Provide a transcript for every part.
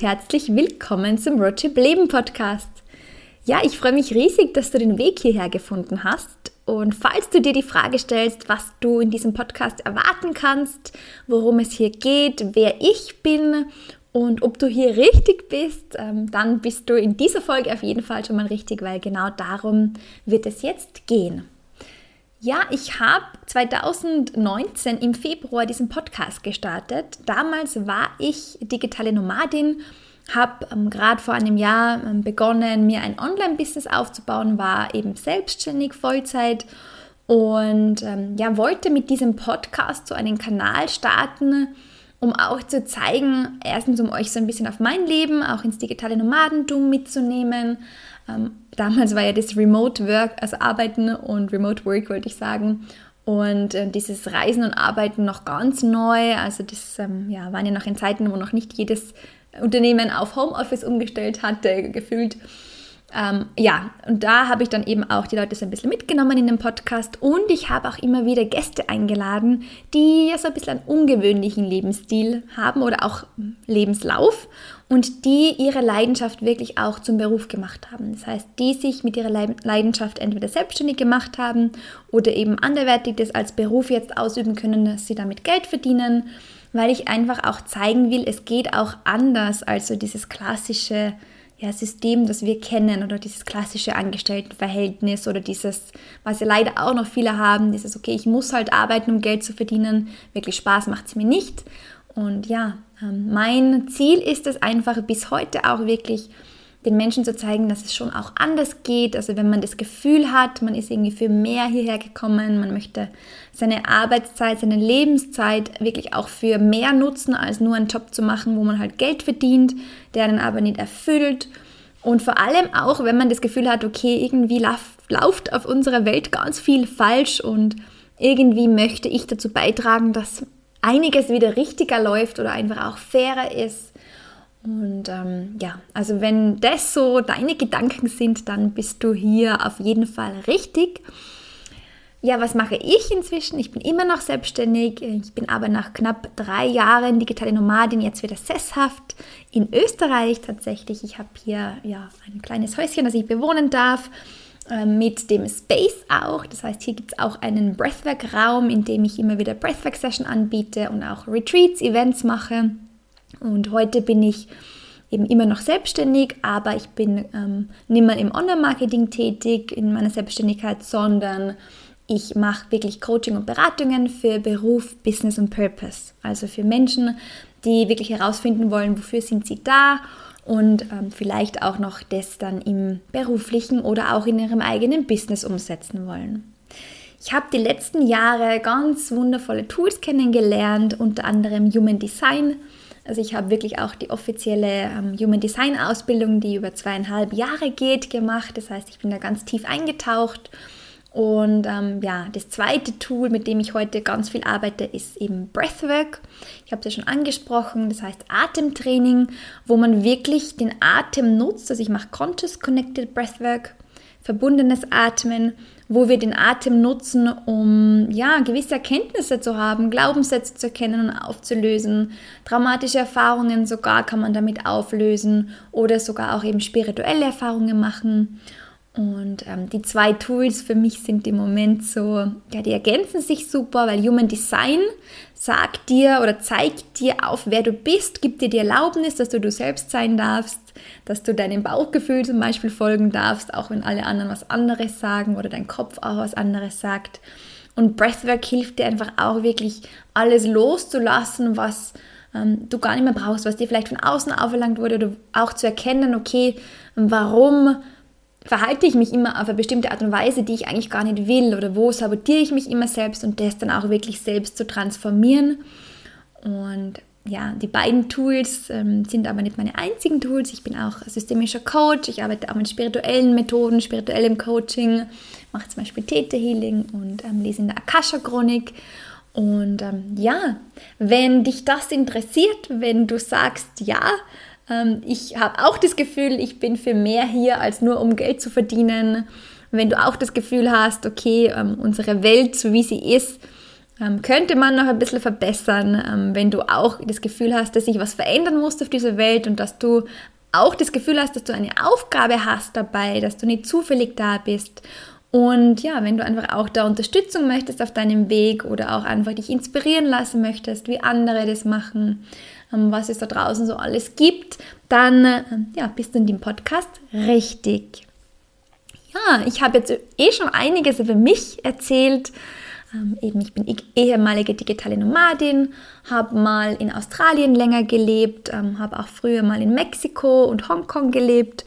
herzlich willkommen zum Roadtrip Leben Podcast. Ja, ich freue mich riesig, dass du den Weg hierher gefunden hast. Und falls du dir die Frage stellst, was du in diesem Podcast erwarten kannst, worum es hier geht, wer ich bin und ob du hier richtig bist, ähm, dann bist du in dieser Folge auf jeden Fall schon mal richtig, weil genau darum wird es jetzt gehen. Ja, ich habe 2019 im Februar diesen Podcast gestartet. Damals war ich digitale Nomadin, habe ähm, gerade vor einem Jahr ähm, begonnen, mir ein Online-Business aufzubauen, war eben selbstständig Vollzeit und ähm, ja, wollte mit diesem Podcast so einen Kanal starten, um auch zu zeigen, erstens um euch so ein bisschen auf mein Leben, auch ins digitale Nomadentum mitzunehmen, ähm, damals war ja das Remote Work, also Arbeiten und Remote Work wollte ich sagen. Und äh, dieses Reisen und Arbeiten noch ganz neu. Also das ähm, ja, waren ja noch in Zeiten, wo noch nicht jedes Unternehmen auf Homeoffice umgestellt hatte, gefühlt. Ähm, ja, und da habe ich dann eben auch die Leute so ein bisschen mitgenommen in den Podcast und ich habe auch immer wieder Gäste eingeladen, die ja so ein bisschen einen ungewöhnlichen Lebensstil haben oder auch Lebenslauf und die ihre Leidenschaft wirklich auch zum Beruf gemacht haben. Das heißt, die sich mit ihrer Leidenschaft entweder selbstständig gemacht haben oder eben anderweitig das als Beruf jetzt ausüben können, dass sie damit Geld verdienen, weil ich einfach auch zeigen will, es geht auch anders als so dieses klassische ja, System, das wir kennen oder dieses klassische Angestelltenverhältnis oder dieses, was ja leider auch noch viele haben, dieses, okay, ich muss halt arbeiten, um Geld zu verdienen, wirklich Spaß macht es mir nicht. Und ja, ähm, mein Ziel ist es einfach bis heute auch wirklich den Menschen zu zeigen, dass es schon auch anders geht. Also wenn man das Gefühl hat, man ist irgendwie für mehr hierher gekommen, man möchte seine Arbeitszeit, seine Lebenszeit wirklich auch für mehr nutzen, als nur einen Job zu machen, wo man halt Geld verdient, der einen aber nicht erfüllt. Und vor allem auch, wenn man das Gefühl hat, okay, irgendwie läuft auf unserer Welt ganz viel falsch und irgendwie möchte ich dazu beitragen, dass einiges wieder richtiger läuft oder einfach auch fairer ist und ähm, ja, also wenn das so deine Gedanken sind, dann bist du hier auf jeden Fall richtig. Ja, was mache ich inzwischen? Ich bin immer noch selbstständig. Ich bin aber nach knapp drei Jahren digitale Nomadin jetzt wieder sesshaft in Österreich tatsächlich. Ich habe hier ja ein kleines Häuschen, das ich bewohnen darf äh, mit dem Space auch. Das heißt, hier gibt es auch einen Breathwork-Raum, in dem ich immer wieder Breathwork-Session anbiete und auch Retreats, Events mache. Und heute bin ich eben immer noch selbstständig, aber ich bin ähm, nicht mehr im Online-Marketing tätig in meiner Selbstständigkeit, sondern ich mache wirklich Coaching und Beratungen für Beruf, Business und Purpose. Also für Menschen, die wirklich herausfinden wollen, wofür sind sie da und ähm, vielleicht auch noch das dann im beruflichen oder auch in ihrem eigenen Business umsetzen wollen. Ich habe die letzten Jahre ganz wundervolle Tools kennengelernt, unter anderem Human Design also ich habe wirklich auch die offizielle ähm, Human Design Ausbildung, die über zweieinhalb Jahre geht, gemacht. Das heißt, ich bin da ganz tief eingetaucht. Und ähm, ja, das zweite Tool, mit dem ich heute ganz viel arbeite, ist eben Breathwork. Ich habe es ja schon angesprochen, das heißt Atemtraining, wo man wirklich den Atem nutzt. Also ich mache Conscious Connected Breathwork, verbundenes Atmen wo wir den Atem nutzen, um ja, gewisse Erkenntnisse zu haben, Glaubenssätze zu erkennen und aufzulösen. Traumatische Erfahrungen sogar kann man damit auflösen oder sogar auch eben spirituelle Erfahrungen machen. Und ähm, die zwei Tools für mich sind im Moment so, ja, die ergänzen sich super, weil Human Design sagt dir oder zeigt dir auf, wer du bist, gibt dir die Erlaubnis, dass du du selbst sein darfst, dass du deinem Bauchgefühl zum Beispiel folgen darfst, auch wenn alle anderen was anderes sagen oder dein Kopf auch was anderes sagt. Und Breathwork hilft dir einfach auch wirklich alles loszulassen, was ähm, du gar nicht mehr brauchst, was dir vielleicht von außen auferlangt wurde oder auch zu erkennen, okay, warum verhalte ich mich immer auf eine bestimmte Art und Weise, die ich eigentlich gar nicht will oder wo sabotiere ich mich immer selbst und das dann auch wirklich selbst zu transformieren. Und ja, die beiden Tools ähm, sind aber nicht meine einzigen Tools. Ich bin auch systemischer Coach. Ich arbeite auch mit spirituellen Methoden, spirituellem Coaching, mache zum Beispiel Theta Healing und ähm, lese in der Akasha-Chronik. Und ähm, ja, wenn dich das interessiert, wenn du sagst, ja, ich habe auch das Gefühl, ich bin für mehr hier als nur um Geld zu verdienen. Wenn du auch das Gefühl hast, okay, ähm, unsere Welt, so wie sie ist, ähm, könnte man noch ein bisschen verbessern, ähm, wenn du auch das Gefühl hast, dass sich was verändern muss auf dieser Welt und dass du auch das Gefühl hast, dass du eine Aufgabe hast dabei, dass du nicht zufällig da bist. Und ja, wenn du einfach auch da Unterstützung möchtest auf deinem Weg oder auch einfach dich inspirieren lassen möchtest, wie andere das machen, ähm, was es da draußen so alles gibt, dann ähm, ja, bist du in dem Podcast richtig. Ja, ich habe jetzt eh schon einiges über mich erzählt. Ähm, eben, ich bin ehemalige digitale Nomadin, habe mal in Australien länger gelebt, ähm, habe auch früher mal in Mexiko und Hongkong gelebt.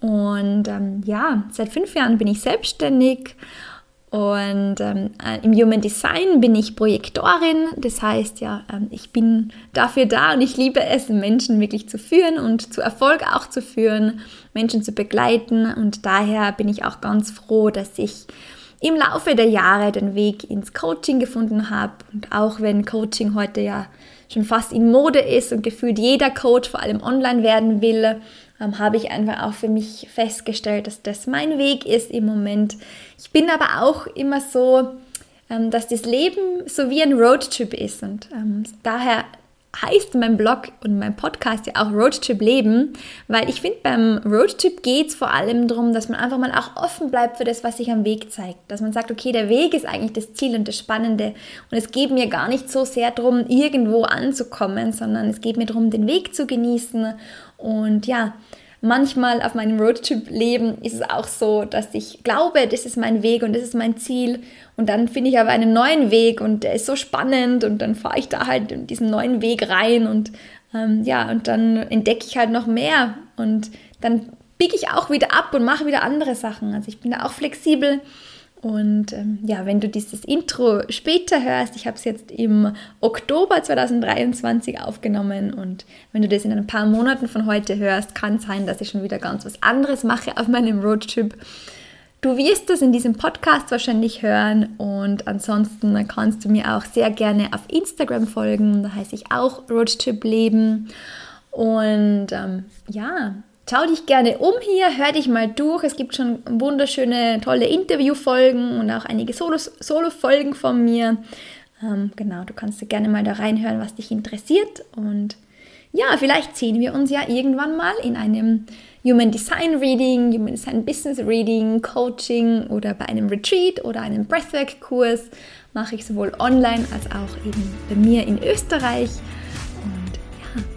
Und ähm, ja, seit fünf Jahren bin ich selbstständig und ähm, äh, im Human Design bin ich Projektorin. Das heißt ja, ähm, ich bin dafür da und ich liebe es, Menschen wirklich zu führen und zu Erfolg auch zu führen, Menschen zu begleiten. Und daher bin ich auch ganz froh, dass ich im Laufe der Jahre den Weg ins Coaching gefunden habe. Und auch wenn Coaching heute ja schon fast in Mode ist und gefühlt jeder Coach vor allem online werden will, ähm, habe ich einfach auch für mich festgestellt, dass das mein Weg ist im Moment. Ich bin aber auch immer so, ähm, dass das Leben so wie ein Roadtrip ist und ähm, daher heißt mein Blog und mein Podcast ja auch Roadtrip Leben, weil ich finde, beim Roadtrip geht es vor allem darum, dass man einfach mal auch offen bleibt für das, was sich am Weg zeigt. Dass man sagt, okay, der Weg ist eigentlich das Ziel und das Spannende und es geht mir gar nicht so sehr darum, irgendwo anzukommen, sondern es geht mir darum, den Weg zu genießen und ja, manchmal auf meinem Roadtrip-Leben ist es auch so, dass ich glaube, das ist mein Weg und das ist mein Ziel. Und dann finde ich aber einen neuen Weg und der ist so spannend und dann fahre ich da halt in diesen neuen Weg rein und ähm, ja, und dann entdecke ich halt noch mehr und dann biege ich auch wieder ab und mache wieder andere Sachen. Also ich bin da auch flexibel und ähm, ja, wenn du dieses Intro später hörst, ich habe es jetzt im Oktober 2023 aufgenommen und wenn du das in ein paar Monaten von heute hörst, kann sein, dass ich schon wieder ganz was anderes mache auf meinem Roadtrip. Du wirst das in diesem Podcast wahrscheinlich hören und ansonsten kannst du mir auch sehr gerne auf Instagram folgen, da heiße ich auch Roadtrip Leben. Und ähm, ja, Schau dich gerne um hier, hör dich mal durch. Es gibt schon wunderschöne, tolle Interviewfolgen und auch einige Solo-Folgen von mir. Ähm, genau, du kannst gerne mal da reinhören, was dich interessiert. Und ja, vielleicht sehen wir uns ja irgendwann mal in einem Human Design Reading, Human Design Business Reading, Coaching oder bei einem Retreat oder einem Breathwork-Kurs. Mache ich sowohl online als auch eben bei mir in Österreich.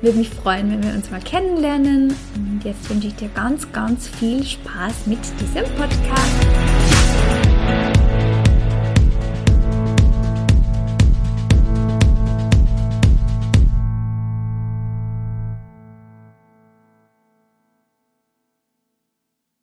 Würde mich freuen, wenn wir uns mal kennenlernen. Und jetzt wünsche ich dir ganz, ganz viel Spaß mit diesem Podcast.